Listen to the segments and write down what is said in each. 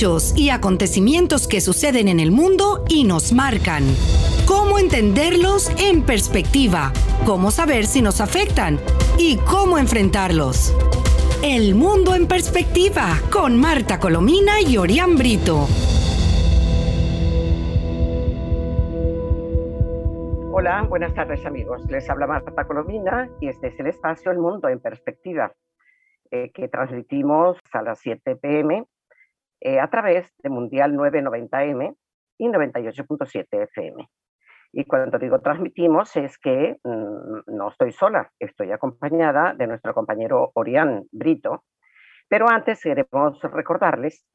Y acontecimientos que suceden en el mundo y nos marcan. Cómo entenderlos en perspectiva, cómo saber si nos afectan y cómo enfrentarlos. El mundo en perspectiva con Marta Colomina y Orián Brito. Hola, buenas tardes amigos. Les habla Marta Colomina y este es el espacio El Mundo en Perspectiva eh, que transmitimos a las 7 pm eh, a través de Mundial 990M y 98.7 FM. Y cuando digo transmitimos es que mm, no estoy sola, estoy acompañada de nuestro compañero Orián Brito, pero antes queremos recordarles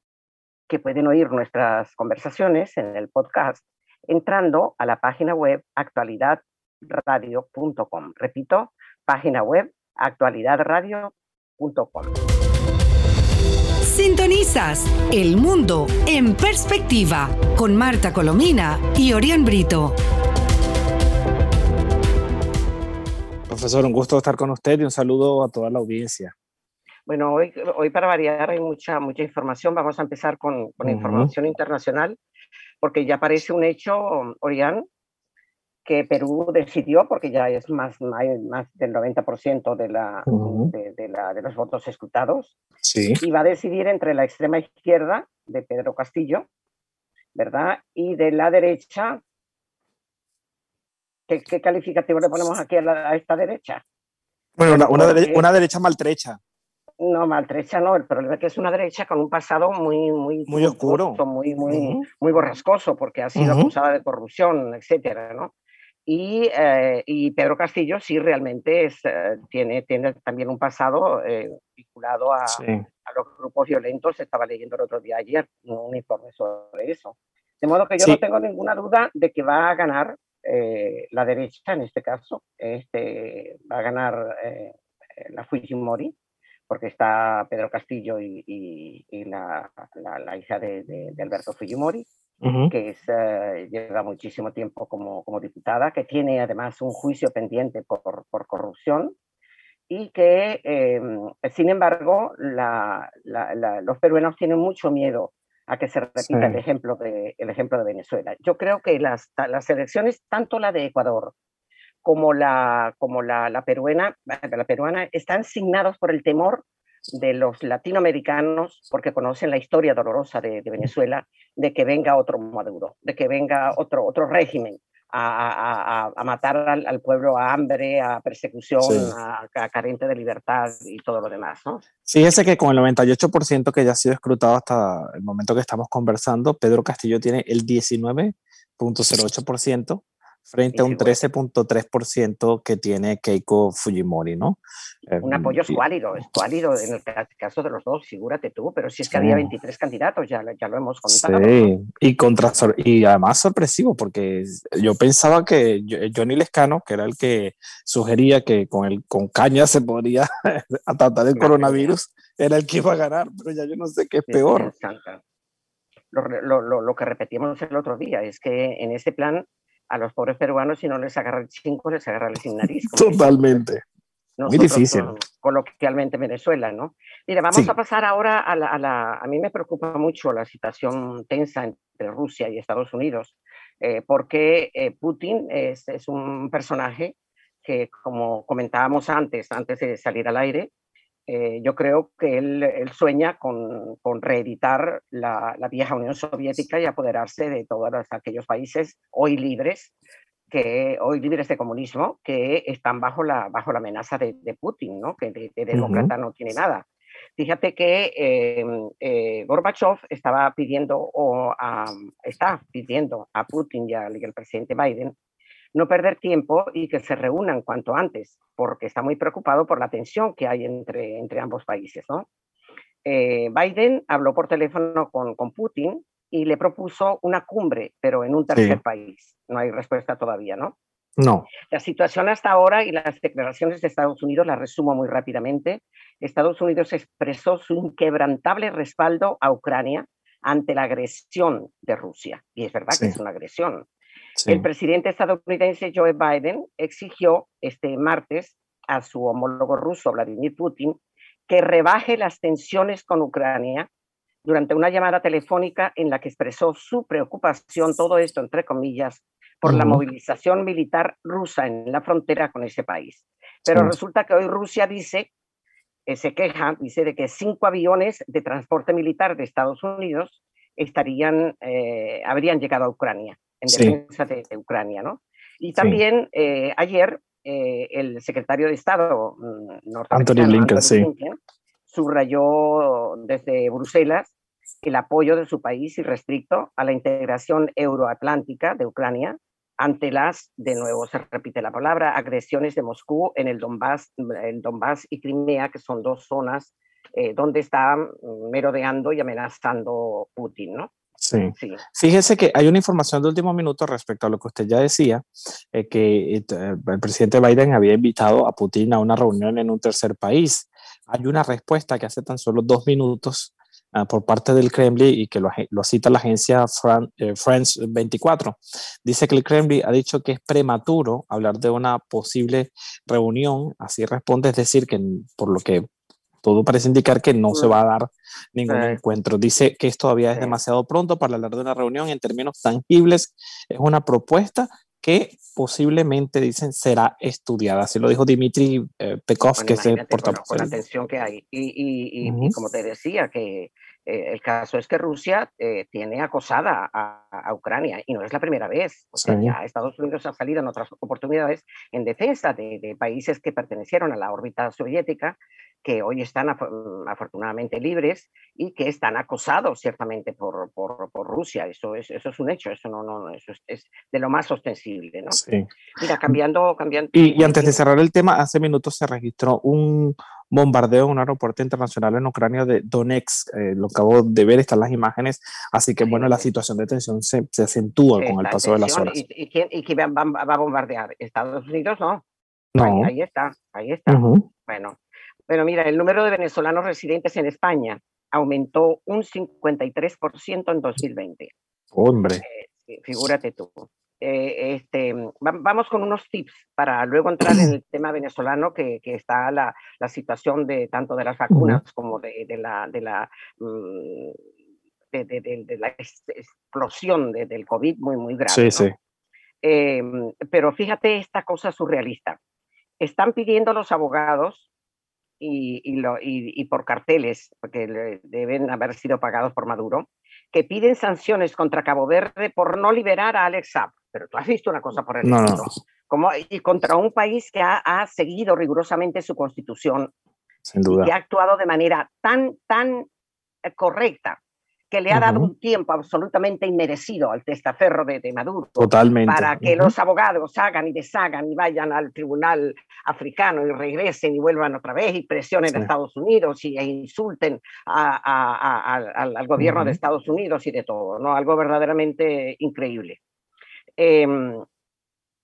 que pueden oír nuestras conversaciones en el podcast entrando a la página web actualidadradio.com. Repito, página web actualidadradio.com. Sintonizas El Mundo en Perspectiva con Marta Colomina y Orián Brito. Profesor, un gusto estar con usted y un saludo a toda la audiencia. Bueno, hoy, hoy para variar hay mucha, mucha información. Vamos a empezar con, con información internacional, porque ya parece un hecho, Orián, que Perú decidió, porque ya es más, más del 90% de, la, de, la, de, los votos escrutados, sí. y va a decidir entre la extrema izquierda de Pedro Castillo, ¿verdad? Y de la derecha, ¿qué, qué calificativo le ponemos aquí a, esta derecha? Bueno, una, una, una, derecha maltrecha. No, maltrecha no, el problema es que es una derecha con un pasado muy, muy, muy oscuro, muy, muy, uh -huh. muy borrascoso, porque ha sido uh -huh. acusada de corrupción, etcétera, ¿no? Y, eh, y, Pedro Castillo sí realmente es, eh, tiene, tiene también un pasado eh, vinculado a, sí. a, los grupos violentos. Estaba leyendo el otro día ayer un informe sobre eso. De modo que yo sí. no tengo ninguna duda de que va a ganar eh, la derecha en este caso. Este, va a ganar eh, la Fujimori, porque está Pedro Castillo y, y, y la, la, la, hija de, de, de Alberto Fujimori. Uh -huh. que es, uh, lleva muchísimo tiempo como, como, diputada, que tiene además un juicio pendiente por, por corrupción y que, eh, sin embargo, la, la, los peruanos tienen mucho miedo a que se repita sí. el, ejemplo de, el ejemplo de Venezuela. Yo creo que las, las elecciones, tanto la de Ecuador como la, como la, la, peruana, la peruana, están signados por el temor de los latinoamericanos, porque conocen la historia dolorosa de, de, Venezuela, de que venga otro Maduro, de que venga otro, otro régimen a, a, a matar al, al, pueblo a hambre, a persecución, sí. a, a, carente de libertad y todo lo demás. ¿no? Fíjese que con el 98% que ya ha sido escrutado hasta el momento que estamos conversando, Pedro Castillo tiene el 19.08% frente a un 13.3% que tiene Keiko Fujimori, ¿no? Un apoyo escuálido, escuálido en el caso de los dos, figúrate tú, pero si es que había 23 candidatos, ya, ya lo hemos contado. Sí, y, contra, y además sorpresivo, porque yo pensaba que Johnny Lescano, que era el que sugería que con, el, con caña se podría tratar el coronavirus, era el que iba a ganar, pero ya yo no sé qué es peor. Lo, lo, lo, que repetimos el otro día es que en este plan a los pobres peruanos si no les agarra el chingo, les agarra el sin nariz. Totalmente. Muy difícil. Coloquialmente Venezuela, ¿no? Mira, vamos sí. a pasar ahora a la, a la, a mí me preocupa mucho la situación tensa entre Rusia y Estados Unidos, eh, porque eh, Putin es, es, un personaje que, como comentábamos antes, antes de salir al aire, eh, yo creo que él, él sueña con, con reeditar la, la, vieja Unión Soviética y apoderarse de todos aquellos países hoy libres, que hoy libres de comunismo, que están bajo la, bajo la amenaza de, de Putin, ¿no? que de, de demócrata uh -huh. no tiene nada. Fíjate que eh, eh, Gorbachev estaba pidiendo o um, está pidiendo a Putin y al, y al presidente Biden no perder tiempo y que se reúnan cuanto antes, porque está muy preocupado por la tensión que hay entre, entre ambos países. ¿no? Eh, Biden habló por teléfono con, con, Putin y le propuso una cumbre, pero en un tercer sí. país. No hay respuesta todavía, ¿no? No. La situación hasta ahora y las declaraciones de Estados Unidos, las resumo muy rápidamente. Estados Unidos expresó su inquebrantable respaldo a Ucrania ante la agresión de Rusia. Y es verdad sí. que es una agresión. Sí. El presidente estadounidense Joe Biden exigió este martes a su homólogo ruso Vladimir Putin que rebaje las tensiones con Ucrania durante una llamada telefónica en la que expresó su preocupación, todo esto entre comillas, por la movilización militar rusa en la frontera con ese país. Pero resulta que hoy Rusia dice, eh, se queja, dice de que cinco aviones de transporte militar de Estados Unidos estarían, eh, habrían llegado a Ucrania, en defensa de, Ucrania, ¿no? Y también eh, ayer el secretario de Estado mm, norteamericano, Anthony Blinken, subrayó desde Bruselas el apoyo de su país irrestricto a la integración euroatlántica de Ucrania ante las, de nuevo se repite la palabra, agresiones de Moscú en el Donbass, en Donbass y Crimea, que son dos zonas eh, donde está merodeando y amenazando Putin, ¿no? Sí. Fíjese que hay una información de último minuto respecto a lo que usted ya decía, eh, que eh, el presidente Biden había invitado a Putin a una reunión en un tercer país. Hay una respuesta que hace tan solo dos minutos Ah, por parte del Kremlin y que lo, cita la agencia eh, France 24. Dice que el Kremlin ha dicho que es prematuro hablar de una posible reunión, así responde, es decir, que por lo que todo parece indicar que no se va a dar ningún encuentro. Dice que esto todavía es demasiado pronto para hablar de una reunión en términos tangibles. Es una propuesta que posiblemente, dicen, será estudiada. Así lo dijo Dimitri eh, Pekov, que es el portavoz. Con, la tensión que hay. Y, y, como te decía, que eh, el caso es que Rusia eh, tiene acosada a, a, Ucrania y no es la primera vez. O sea, ya Estados Unidos ha salido en otras oportunidades en defensa de, de países que pertenecieron a la órbita soviética que hoy están mm, afortunadamente libres y que están acosados ciertamente por, por, por, Rusia. Eso es, eso es un hecho, eso no, no, eso es, de lo más ostensible. ¿no? Sí. Mira, cambiando... cambiando y, y, antes de cerrar el tema, hace minutos se registró un bombardeo en un aeropuerto internacional en Ucrania de Donetsk. Eh, lo acabo de ver, están las imágenes. Así que, bueno, la situación de tensión se, se acentúa con el paso de las horas. ¿Y, y quién, y quién va, va, a bombardear? ¿Estados Unidos? No. No. Ahí, está, ahí está. Bueno, bueno, mira, el número de venezolanos residentes en España aumentó un 53% en 2020. Hombre. Eh, figúrate tú. Eh, este, vamos con unos tips para luego entrar en el tema venezolano, que, que está la, la, situación de tanto de las vacunas como de, de, la, de, la, mm, de, la explosión del COVID muy, muy grave. Sí, sí. Em, pero fíjate esta cosa surrealista. Están pidiendo los abogados y, lo, y, por carteles, porque deben haber sido pagados por Maduro, que piden sanciones contra Cabo Verde por no liberar a Alex Saab. Pero tú has visto una cosa por el no, Como, y contra un país que ha, ha, seguido rigurosamente su constitución. Sin duda. Y ha actuado de manera tan, tan eh, correcta que le ha dado un tiempo absolutamente inmerecido al testaferro de, Maduro. Totalmente. Para que los abogados hagan y deshagan y vayan al tribunal africano y regresen y vuelvan otra vez y presionen a Estados Unidos y, e insulten al, gobierno de Estados Unidos y de todo, ¿no? Algo verdaderamente increíble. Em,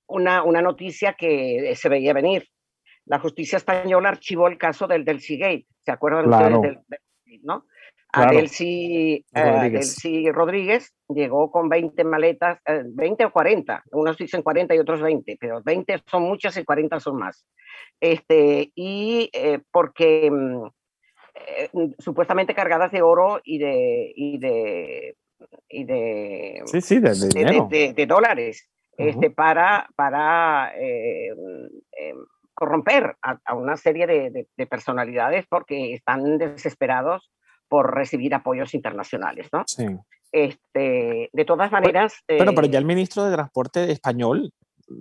una, una noticia que se veía venir. La justicia española archivó el caso del, del Seagate. ¿Se acuerdan claro. del, ¿no? Adelci, eh, Rodríguez. llegó con 20 maletas, 20 eh, o 40, unos dicen 40 y otros 20, pero 20 son muchas y 40 son más. Este, y eh, porque mm, supuestamente cargadas de oro y de, y de, y de, sí, sí, de, de, dólares este, para, para corromper a, una serie de personalidades porque están desesperados por recibir apoyos internacionales, ¿no? Sí. Este, de todas maneras... Pero, pero ya el ministro de Transporte español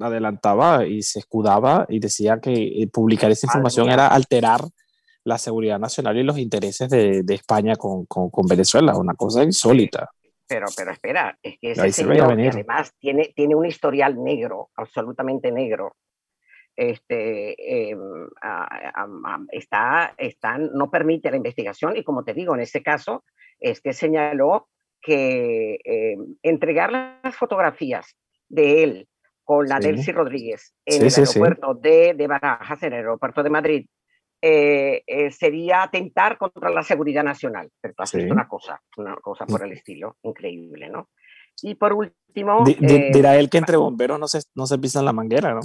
adelantaba y se escudaba y decía que eh, publicar esa información era alterar la seguridad nacional y los intereses de, de España con, con, con, Venezuela, una cosa insólita. Pero, pero espera, es que ese señor además tiene, tiene un historial negro, absolutamente negro, este, em, está, está, no permite la investigación y como te digo, en ese caso es que señaló que em, entregar las fotografías de él con la de Delcy Rodríguez en el aeropuerto de, de, Barajas, en el aeropuerto de Madrid, eh, eh, sería atentar contra la seguridad nacional. Pero tú has visto una cosa, una cosa por el estilo, increíble, ¿no? Y por último... Eh, dirá él que entre bomberos no se, no se pisan la manguera, ¿no?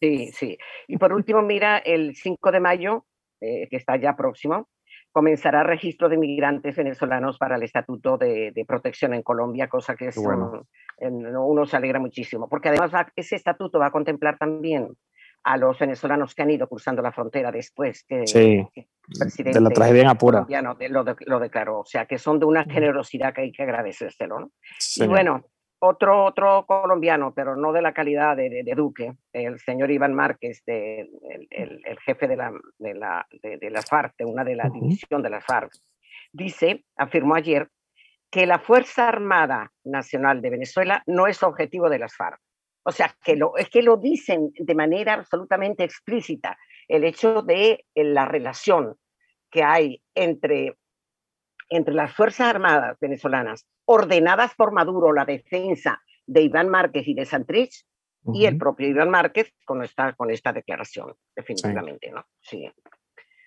Sí, sí. Y por último, mira, el 5 de mayo, eh, que está ya próximo, comenzará registro de inmigrantes venezolanos para el Estatuto de, Protección en Colombia, cosa que es, uno se alegra muchísimo, porque además ese estatuto va a contemplar también a los venezolanos que han ido cruzando la frontera después que, sí, de la tragedia en Apura. Lo, lo, declaró, o sea, que son de una generosidad que hay que agradecérselo. ¿no? Y bueno, otro, otro colombiano, pero no de la calidad de, Duque, el señor Iván Márquez, de, el, el, jefe de la, de, la, de, la FARC, de una de la división de la FARC, dice, afirmó ayer, que la Fuerza Armada Nacional de Venezuela no es objetivo de las FARC. O sea, que lo, es que lo dicen de manera absolutamente explícita, el hecho de eh, la relación que hay entre, entre las Fuerzas Armadas venezolanas, ordenadas por Maduro, la defensa de Iván Márquez y de Santrich, y el propio Iván Márquez con esta, con esta declaración, definitivamente, ¿no? Sí.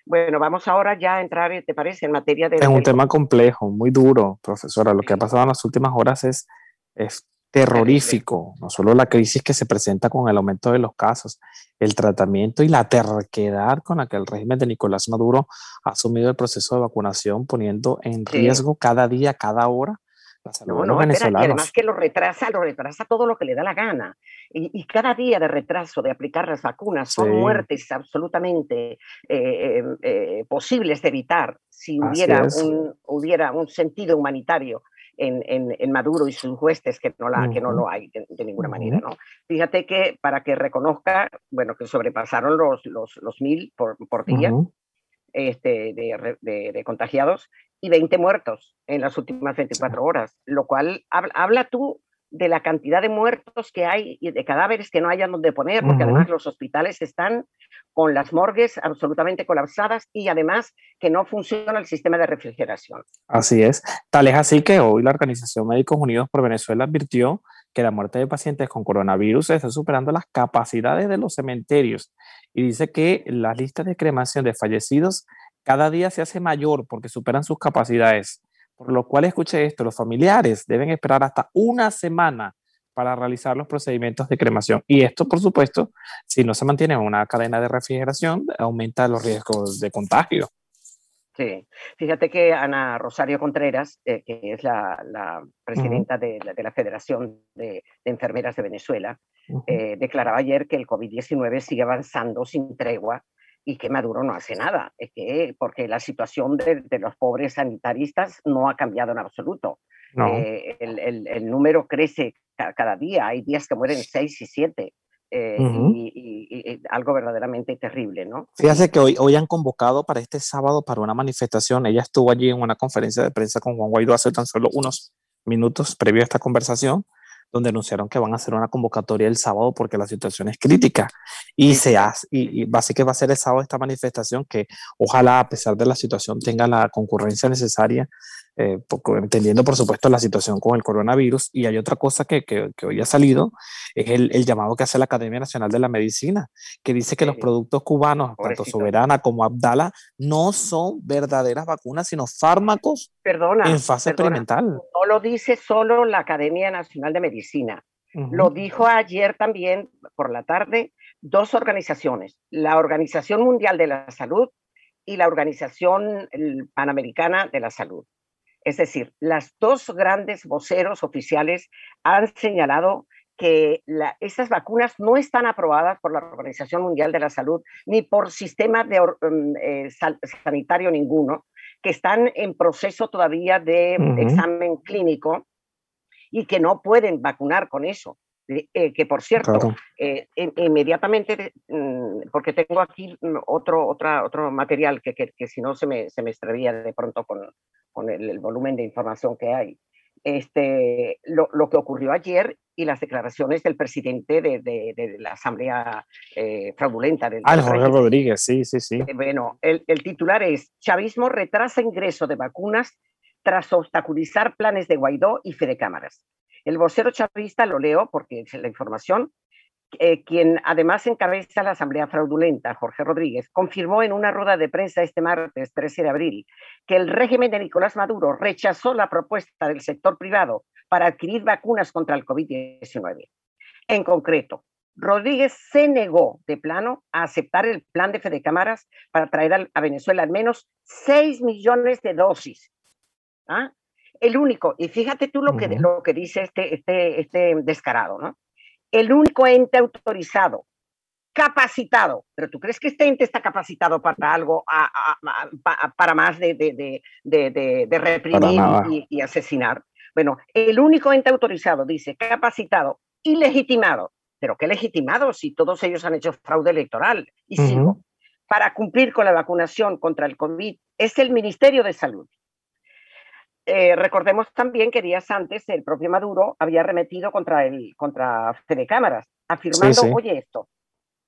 Bueno, vamos ahora ya a entrar, ¿te parece?, en materia de... Es un tema complejo, muy duro, profesora. Lo que ha pasado en las últimas horas es, es terrorífico, no solo la crisis que se presenta con el aumento de los casos, el tratamiento y la terquedad con la que el régimen de Nicolás Maduro ha asumido el proceso de vacunación, poniendo en riesgo cada día, cada hora la salud de los venezolanos. Y además que lo retrasa, lo retrasa todo lo que le da la gana. Y, cada día de retraso de aplicar las vacunas son muertes absolutamente eh, eh, eh, posibles de evitar si hubiera un, hubiera un sentido humanitario en, Maduro y sus huestes, que no, la, que no lo hay de, ninguna manera. ¿no? Fíjate que para que reconozca, bueno, que sobrepasaron los, los, los mil por, por día este, de, de, contagiados y 20 muertos en las últimas 24 horas, lo cual habla, habla tú de la cantidad de muertos que hay y de cadáveres que no hayan donde poner, porque además los hospitales están con las morgues absolutamente colapsadas y además que no funciona el sistema de refrigeración. Así es. Tal es así que hoy la Organización Médicos Unidos por Venezuela advirtió que la muerte de pacientes con coronavirus está superando las capacidades de los cementerios y dice que la lista de cremación de fallecidos cada día se hace mayor porque superan sus capacidades. Por lo cual, escuche esto, los familiares deben esperar hasta una semana para realizar los procedimientos de cremación. Y esto, por supuesto, si no se mantiene una cadena de refrigeración, aumenta los riesgos de contagio. Sí, fíjate que Ana Rosario Contreras, eh, que es la, presidenta de, la, Federación de, Enfermeras de Venezuela, eh, declaraba ayer que el COVID-19 sigue avanzando sin tregua y que Maduro no hace nada, es que, porque la situación de, los pobres sanitaristas no ha cambiado en absoluto. Eh, el, número crece cada, día, hay días que mueren seis y siete. Eh, y, algo verdaderamente terrible, ¿no? Fíjate que hoy, hoy han convocado para este sábado para una manifestación. Ella estuvo allí en una conferencia de prensa con Juan Guaidó hace tan solo unos minutos previo a esta conversación donde anunciaron que van a hacer una convocatoria el sábado porque la situación es crítica. Y se hace, y, y que va a ser el sábado esta manifestación que ojalá a pesar de la situación tenga la concurrencia necesaria eh, entendiendo por supuesto la situación con el coronavirus. Y hay otra cosa que, que, hoy ha salido, es el, el, llamado que hace la Academia Nacional de la Medicina, que dice que los productos cubanos, tanto Soberana como Abdala, no son verdaderas vacunas, sino fármacos en fase experimental. No lo dice solo la Academia Nacional de Medicina. Lo dijo ayer también por la tarde dos organizaciones, la Organización Mundial de la Salud y la Organización Panamericana de la Salud. Es decir, las dos grandes voceros oficiales han señalado que esas vacunas no están aprobadas por la Organización Mundial de la Salud ni por sistema de, mm, eh, sanitario ninguno, que están en proceso todavía de examen clínico y que no pueden vacunar con eso. Eh, que por cierto, eh, inmediatamente, mm, porque tengo aquí otro, otra, otro material que, que, si no se me, se me extraía de pronto con, con el, volumen de información que hay. Este, lo, lo, que ocurrió ayer y las declaraciones del presidente de, de, la Asamblea eh, fraudulenta. Del, ah, Jorge Rodríguez, sí, sí, sí. bueno, el, el titular es, Chavismo retrasa ingreso de vacunas tras obstaculizar planes de Guaidó y Fede Cámaras. El vocero chavista, lo leo porque es la información, eh, quien además encabeza la Asamblea Fraudulenta, Jorge Rodríguez, confirmó en una rueda de prensa este martes 13 de abril que el régimen de Nicolás Maduro rechazó la propuesta del sector privado para adquirir vacunas contra el COVID-19. En concreto, Rodríguez se negó de plano a aceptar el plan de Fede Cámaras para traer a, Venezuela al menos 6 millones de dosis. ¿Ah? El único, y fíjate tú lo que, lo que dice este, este, este descarado, ¿no? El único ente autorizado, capacitado, pero ¿tú crees que este ente está capacitado para algo, para más de, de, de, de reprimir y, y asesinar? Bueno, el único ente autorizado, dice, capacitado y legitimado pero qué legitimado si todos ellos han hecho fraude electoral. Y sigo. Para cumplir con la vacunación contra el COVID es el Ministerio de Salud. Eh, recordemos también que días antes el propio Maduro había remetido contra, el, contra Fede Cámaras, afirmando, oye esto,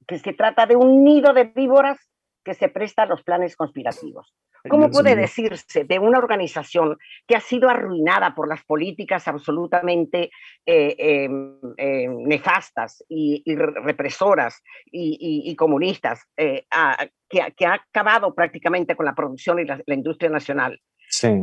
que se trata de un nido de víboras que se presta a los planes conspirativos. ¿Cómo puede decirse de una organización que ha sido arruinada por las políticas absolutamente eh, em, em, nefastas y, represoras y, comunistas, eh, que, ha acabado prácticamente con la producción y la, industria nacional,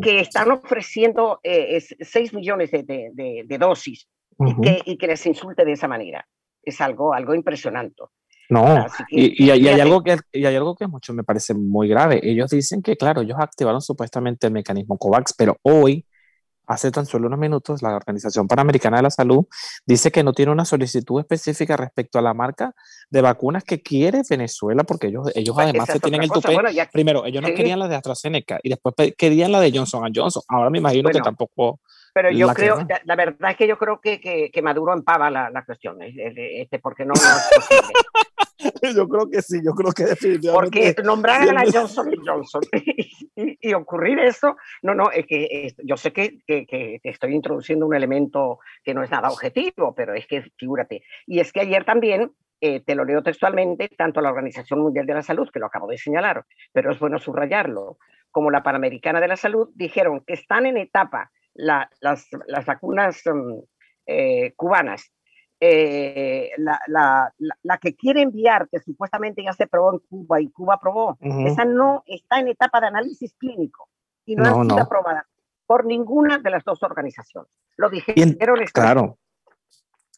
que están ofreciendo 6 eh, millones de, dosis y, que, y que les insulte de esa manera? Es algo, algo impresionante. No, y, hay algo que, y hay algo que mucho me parece muy grave. Ellos dicen que, claro, ellos activaron supuestamente el mecanismo COVAX, pero hoy, hace tan solo unos minutos, la Organización Panamericana de la Salud dice que no tiene una solicitud específica respecto a la marca de vacunas que quiere Venezuela, porque ellos, ellos pues además se tienen el tupé. Primero, ellos no querían la de AstraZeneca y después querían la de Johnson Johnson. Ahora me imagino que tampoco pero yo creo, la, verdad es que yo creo que, que, Maduro empava la, la cuestión, este, porque no, yo creo que sí, yo creo que definitivamente. Porque nombrar a la Johnson Johnson y, ocurrir eso, no, no, es que yo sé que, que, estoy introduciendo un elemento que no es nada objetivo, pero es que figúrate. Y es que ayer también, eh, te lo leo textualmente, tanto la Organización Mundial de la Salud, que lo acabo de señalar, pero es bueno subrayarlo, como la Panamericana de la Salud, dijeron que están en etapa las, las, vacunas mm, eh, cubanas, eh, la, la, la, que quiere enviar, que supuestamente ya se probó en Cuba y Cuba aprobó, esa no está en etapa de análisis clínico y no, ha sido aprobada por ninguna de las dos organizaciones. Lo dijeron. claro.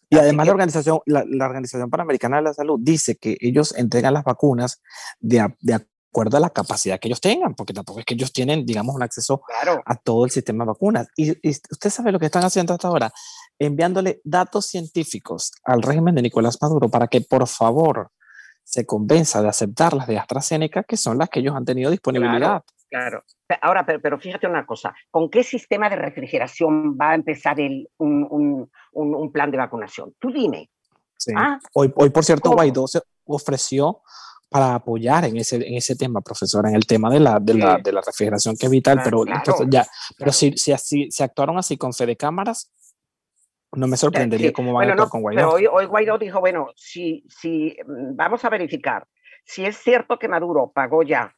Y además la organización, la, la, Organización Panamericana de la Salud dice que ellos entregan las vacunas de, de, acuerdo a la capacidad que ellos tengan, porque tampoco es que ellos tienen, digamos, un acceso a todo el sistema de vacunas. Y, usted sabe lo que están haciendo hasta ahora, enviándole datos científicos al régimen de Nicolás Maduro para que por favor se convenza de aceptar las de AstraZeneca, que son las que ellos han tenido disponibilidad. Claro. Ahora, pero, fíjate una cosa, ¿con qué sistema de refrigeración va a empezar el, un, un, plan de vacunación? Tú dime. Ah, hoy, hoy, por cierto, Guaidó se ofreció para apoyar en ese, en ese tema, profesora, en el tema de la, de, la, de la refrigeración que es vital, pero, ya, pero si, si, así, si actuaron así con Fede Cámaras, no me sorprendería cómo van a actuar con Guaidó. Pero hoy, hoy, Guaidó dijo, bueno, si, si mm, vamos a verificar si es cierto que Maduro pagó ya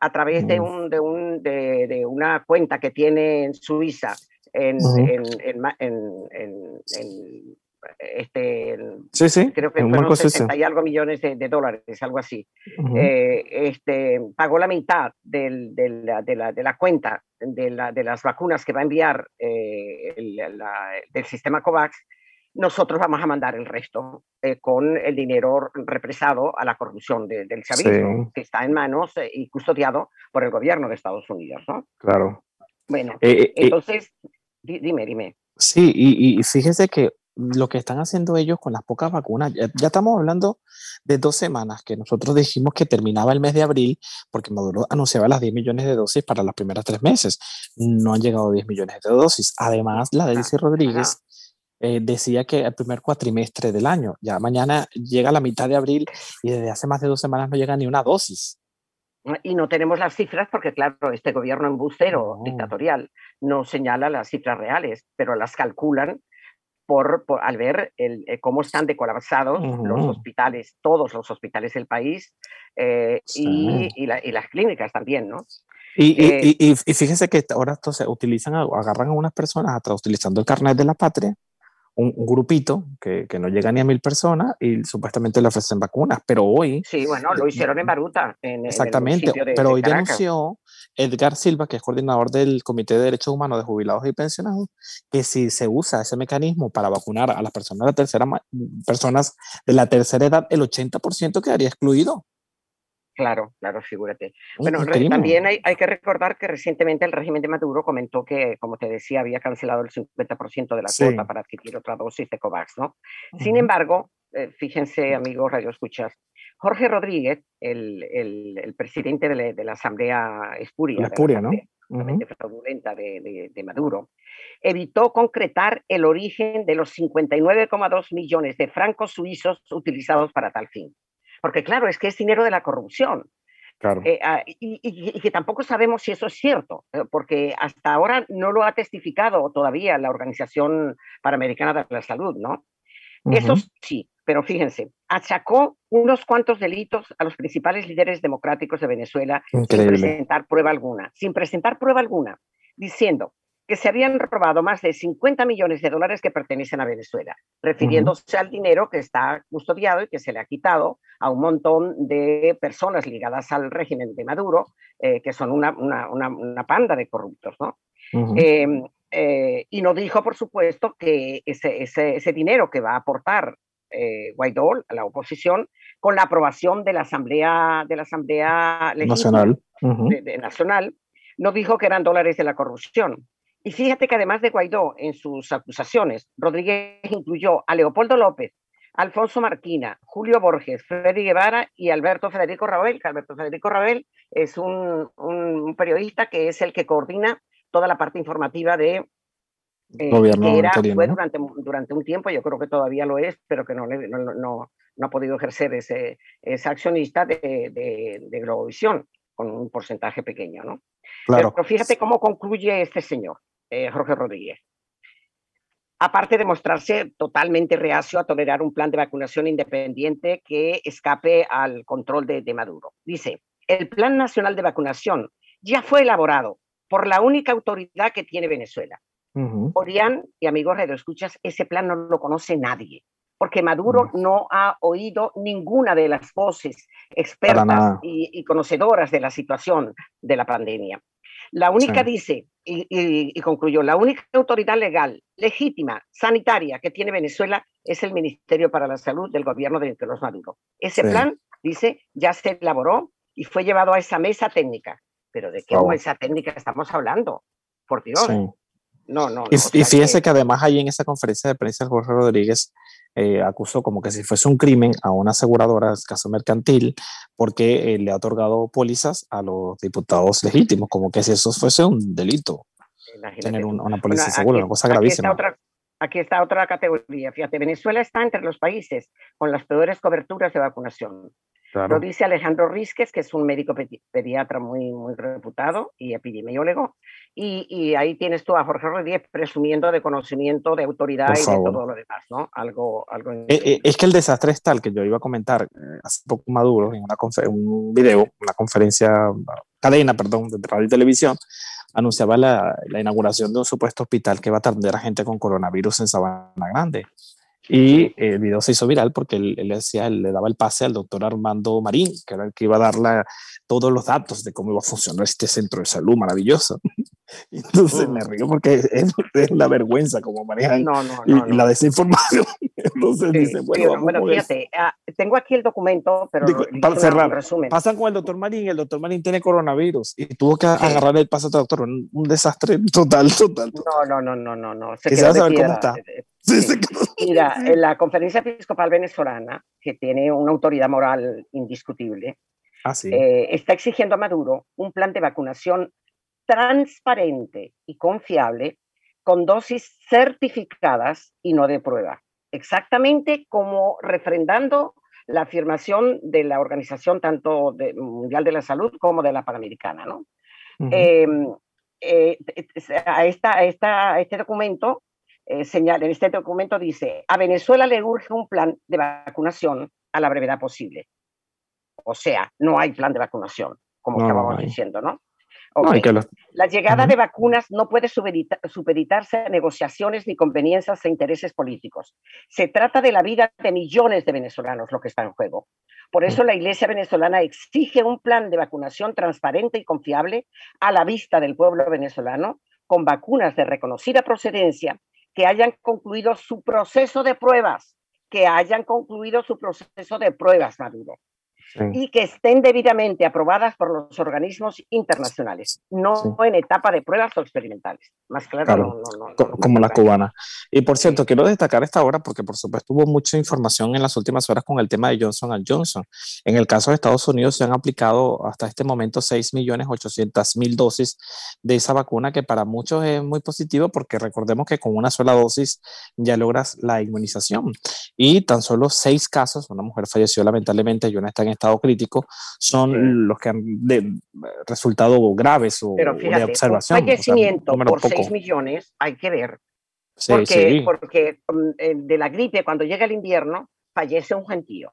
a través de, un, de, un, de, de, una cuenta que tiene en Suiza en, en, en, en este, sí, sí, creo que fueron 60 y algo millones de, dólares, algo así. Eh, este, pagó la mitad del, del, de, la, de, la, cuenta de, la, de, las vacunas que va a enviar eh, el, del sistema COVAX. Nosotros vamos a mandar el resto eh, con el dinero represado a la corrupción del chavismo, que está en manos y custodiado por el gobierno de Estados Unidos. ¿no? Claro. Bueno, entonces, dime, dime. Sí, y, y fíjese que lo que están haciendo ellos con las pocas vacunas, ya, estamos hablando de dos semanas que nosotros dijimos que terminaba el mes de abril, porque Maduro anunciaba las 10 millones de dosis para los primeros tres meses. No han llegado 10 millones de dosis. Además, la Delcy Rodríguez eh, decía que el primer cuatrimestre del año, ya mañana llega la mitad de abril y desde hace más de dos semanas no llega ni una dosis. Y no tenemos las cifras porque, claro, este gobierno embustero dictatorial no señala las cifras reales, pero las calculan por, al ver el, eh, cómo están decolapsados los hospitales, todos los hospitales del país eh, y, y, las clínicas también, ¿no? Y, eh, y, fíjense que ahora se utilizan, agarran a unas personas hasta utilizando el carnet de la patria un, grupito que, que, no llega ni a mil personas y supuestamente le ofrecen vacunas, pero hoy... Sí, bueno, lo hicieron en Baruta. En, exactamente, pero hoy denunció Edgar Silva, que es coordinador del Comité de Derechos Humanos de Jubilados y Pensionados, que si se usa ese mecanismo para vacunar a las personas de la tercera, personas de la tercera edad, el 80% quedaría excluido. Claro, claro, figúrate. Bueno, también hay, hay, que recordar que recientemente el régimen de Maduro comentó que, como te decía, había cancelado el 50% de la cuota para adquirir otra dosis de COVAX, ¿no? Sin embargo, eh, fíjense, amigos Radio Escuchas, Jorge Rodríguez, el, el, el presidente de la, de la, Asamblea Espuria, la Espuria ¿no? fraudulenta de, de, de, Maduro, evitó concretar el origen de los 59,2 millones de francos suizos utilizados para tal fin. Porque claro, es que es dinero de la corrupción. Claro. Eh, ah, y, y, y, que tampoco sabemos si eso es cierto, eh, porque hasta ahora no lo ha testificado todavía la Organización Panamericana de la Salud, ¿no? Uh -huh. Eso sí, pero fíjense, achacó unos cuantos delitos a los principales líderes democráticos de Venezuela Increíble. sin presentar prueba alguna, sin presentar prueba alguna, diciendo que se habían robado más de 50 millones de dólares que pertenecen a Venezuela, refiriéndose uh -huh. al dinero que está custodiado y que se le ha quitado a un montón de personas ligadas al régimen de Maduro, eh, que son una, una, una, una, panda de corruptos, ¿no? Uh -huh. eh, eh, y no dijo, por supuesto, que ese, ese, ese dinero que va a aportar eh, Guaidó a la oposición con la aprobación de la Asamblea, de la Asamblea Nacional. Uh -huh. de, de, Nacional, no dijo que eran dólares de la corrupción. Y fíjate que además de Guaidó, en sus acusaciones, Rodríguez incluyó a Leopoldo López, Alfonso Marquina, Julio Borges, Freddy Guevara y Alberto Federico Rabel, que Alberto Federico Rabel es un, un periodista que es el que coordina toda la parte informativa de eh, Gobierno que era, fue durante, durante un tiempo, yo creo que todavía lo es, pero que no, no, no, no ha podido ejercer ese, ese accionista de, de, de Globovisión, con un porcentaje pequeño, ¿no? Claro. Pero fíjate cómo concluye este señor eh, Jorge Rodríguez. Aparte de mostrarse totalmente reacio a tolerar un plan de vacunación independiente que escape al control de, de Maduro. Dice, el Plan Nacional de Vacunación ya fue elaborado por la única autoridad que tiene Venezuela. Uh -huh. Orián y amigos escuchas ese plan no lo conoce nadie, porque Maduro uh -huh. no ha oído ninguna de las voces expertas y, y, conocedoras de la situación de la pandemia. La única sí. dice, y, y, y, concluyó, la única autoridad legal, legítima, sanitaria que tiene Venezuela es el Ministerio para la Salud del gobierno de Nicolás Maduro. Ese sí. plan, dice, ya se elaboró y fue llevado a esa mesa técnica. Pero ¿de qué mesa técnica estamos hablando? Por Dios. Sí. No, no, no. Y, y fíjese que... que... además ahí en esa conferencia de prensa Jorge Rodríguez eh, acusó como que si fuese un crimen a una aseguradora, caso mercantil, porque eh, le ha otorgado pólizas a los diputados legítimos, como que si eso fuese un delito. Imagínate. Tener un, una póliza bueno, segura, una cosa gravísima. Aquí está, otra, aquí está otra categoría. Fíjate, Venezuela está entre los países con las peores coberturas de vacunación. Claro. Lo dice Alejandro Rizquez, que es un médico pedi pediatra muy, muy reputado y epidemiólogo. Y, y, ahí tienes tú a Jorge Rodríguez presumiendo de conocimiento, de autoridad y de todo lo demás, ¿no? Algo, algo eh, eh, es que el desastre es tal que yo iba a comentar eh, hace poco Maduro en una un video, una conferencia, cadena, perdón, de radio y televisión, anunciaba la, la inauguración de un supuesto hospital que va a atender a gente con coronavirus en Sabana Grande. Y el video se hizo viral porque él, él, decía, él le daba el pase al doctor Armando Marín, que era el que iba a dar la, todos los datos de cómo iba a funcionar este centro de salud maravilloso. Entonces me río porque es, es, la vergüenza como manejan no, no, y, no, y, la desinformación. Entonces sí, dice, bueno, sí, bueno fíjate, uh, tengo aquí el documento, pero Digo, para cerrar, resumen. pasan con el doctor Marín, el doctor Marín tiene coronavirus y tuvo que sí. agarrar el pase al doctor, un, un, desastre total, total. No, no, no, no, no, no. Se Quisiera saber cómo está. Sí, sí. Mira, en la Conferencia Episcopal Venezolana, que tiene una autoridad moral indiscutible, ah, sí. eh, está exigiendo a Maduro un plan de vacunación transparente y confiable con dosis certificadas y no de prueba. Exactamente como refrendando la afirmación de la Organización tanto de, Mundial de la Salud como de la Panamericana. ¿no? Uh -huh. eh, eh, a, esta, a, esta, a este documento eh, señala, en este documento dice, a Venezuela le urge un plan de vacunación a la brevedad posible. O sea, no hay plan de vacunación, como no, estábamos no diciendo, ¿no? La llegada de vacunas no puede supeditarse a negociaciones ni conveniencias e intereses políticos. Se trata de la vida de millones de venezolanos lo que está en juego. Por eso la Iglesia venezolana exige un plan de vacunación transparente y confiable a la vista del pueblo venezolano, con vacunas de reconocida procedencia que hayan concluido su proceso de pruebas, que hayan concluido su proceso de pruebas, Maduro y que estén debidamente aprobadas por los organismos internacionales, no en etapa de pruebas o experimentales. Más claro, como la cubana. Y por cierto, quiero destacar esta hora porque por supuesto hubo mucha información en las últimas horas con el tema de Johnson Johnson. En el caso de Estados Unidos se han aplicado hasta este momento 6.800.000 dosis de esa vacuna que para muchos es muy positivo porque recordemos que con una sola dosis ya logras la inmunización. Y tan solo seis casos, una mujer falleció lamentablemente y una está en estado crítico son los que han resultado graves o, de observación. Un fallecimiento por 6 millones, hay que ver. porque, porque mm, de la gripe, cuando llega el invierno, fallece un gentío.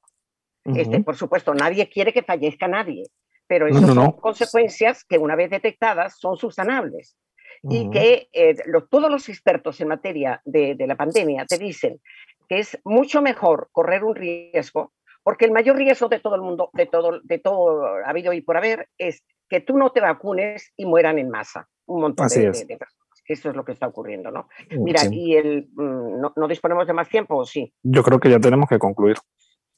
este, por supuesto, nadie quiere que fallezca nadie, pero esas son consecuencias que una vez detectadas son subsanables. Y que eh, todos los expertos en materia de, de la pandemia te dicen que es mucho mejor correr un riesgo porque el mayor riesgo de todo el mundo, de todo, de todo habido y por haber, es que tú no te vacunes y mueran en masa un montón de, personas. Eso es lo que está ocurriendo, ¿no? Mm, Mira, y el, mm, no, disponemos de más tiempo, sí. Yo creo que ya tenemos que concluir.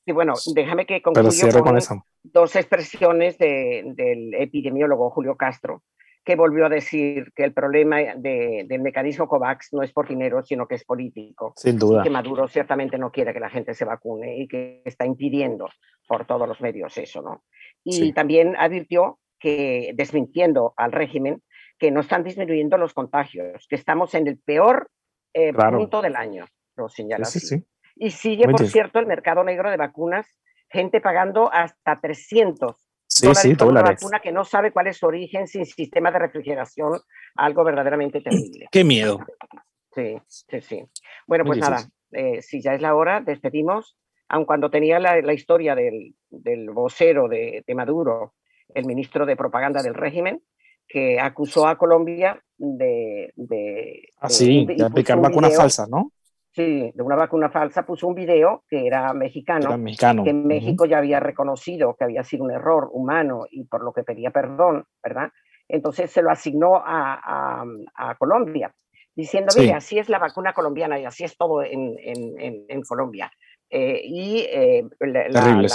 Sí, bueno, déjame que concluya con, dos expresiones del epidemiólogo Julio Castro, que volvió a decir que el problema del mecanismo COVAX no es por dinero, sino que es político. Sin duda. que Maduro ciertamente no quiere que la gente se vacune y que está impidiendo por todos los medios eso, ¿no? Y también advirtió que, desmintiendo al régimen, que no están disminuyendo los contagios, que estamos en el peor eh, punto del año, lo señala sí, así. Y sigue, por cierto, el mercado negro de vacunas, gente pagando hasta 300 Sí, sí, Una vacuna que no sabe cuál es su origen sin sistema de refrigeración, algo verdaderamente terrible. Qué miedo. Sí, sí, sí. Bueno, pues nada, eh, si ya es la hora, despedimos. Aun cuando tenía la, historia del, vocero de, Maduro, el ministro de propaganda del régimen, que acusó a Colombia de. de ah, sí, de, aplicar vacunas falsas, ¿no? Sí, de una vacuna falsa puso un video que era mexicano, que en México ya había reconocido que había sido un error humano y por lo que pedía perdón, ¿verdad? Entonces se lo asignó a, a, Colombia, diciendo, mire, así es la vacuna colombiana y así es todo en, en, en, Colombia. Eh, y eh, la,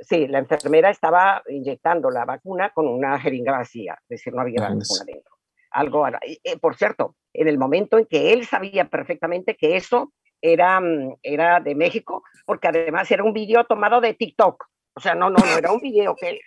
sí, la enfermera estaba inyectando la vacuna con una jeringa vacía, es decir, no había vacuna dentro. Algo, eh, por cierto, en el momento en que él sabía perfectamente que eso era, mm, era de México, porque además era un video tomado de TikTok. O sea, no, no, no era un video que...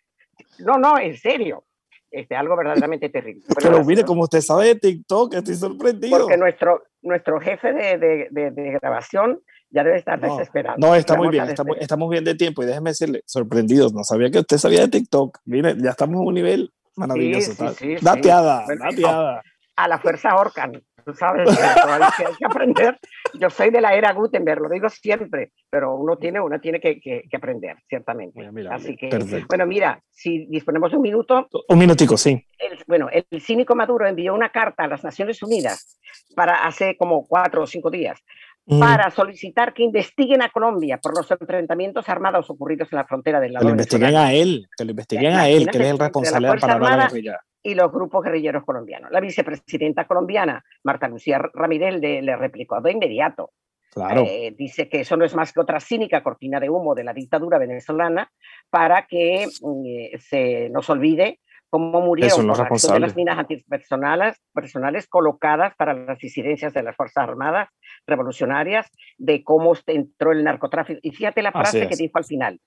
No, no, en serio. Este, algo verdaderamente terrible. Pero, mire, como usted sabe de TikTok, estoy sorprendido. Porque nuestro, nuestro jefe de, de, de, grabación ya debe estar desesperado. No, está muy bien, estamos, estamos, bien de tiempo y déjeme decirle, sorprendidos, no sabía que usted sabía de TikTok. Mire, ya estamos a un nivel maravilloso. Sí, sí, dateada, dateada. A la fuerza ahorcan tú sabes, hay que aprender. Yo soy de la era Gutenberg, lo digo siempre, pero uno tiene, uno tiene que, que, aprender, ciertamente. Así que, bueno, mira, si disponemos de un minuto. Un minutico, sí. bueno, el cínico Maduro envió una carta a las Naciones Unidas para hace como cuatro o cinco días mm. para solicitar que investiguen a Colombia por los enfrentamientos armados ocurridos en la frontera del lado. Que lo investiguen a él, que lo investiguen a él, que es el responsable de la la guerrilla y los grupos guerrilleros colombianos. La vicepresidenta colombiana, Marta Lucía Ramírez, le, replicó de inmediato. Claro. Eh, dice que eso no es más que otra cínica cortina de humo de la dictadura venezolana para que mm, se nos olvide cómo murieron de las minas antipersonales personales colocadas para las disidencias de las Fuerzas Armadas revolucionarias, de cómo entró el narcotráfico. Y fíjate la frase que dijo al final.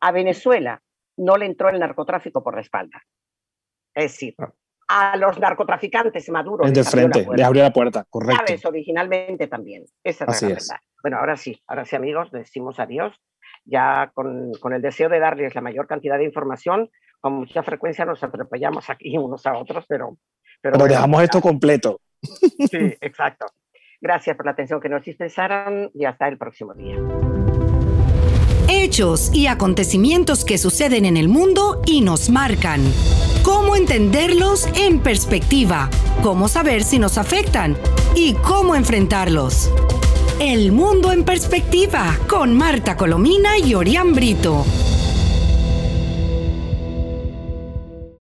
A Venezuela no le entró el narcotráfico por la espalda, es decir, ah. a los narcotraficantes maduros. De frente, le abrió la puerta, correcto. Sabes, originalmente también. Esa es la verdad. Bueno, ahora sí, ahora sí, amigos, decimos adiós. Ya con, con, el deseo de darles la mayor cantidad de información, con mucha frecuencia nos atropellamos aquí unos a otros, pero. Pero, dejamos esto completo. Sí, exacto. Gracias por la atención que nos dispensaron y hasta el próximo día. Hechos y acontecimientos que suceden en el mundo y nos marcan cómo entenderlos en perspectiva, cómo saber si nos afectan y cómo enfrentarlos. El mundo en perspectiva con Marta Colomina y Orián Brito.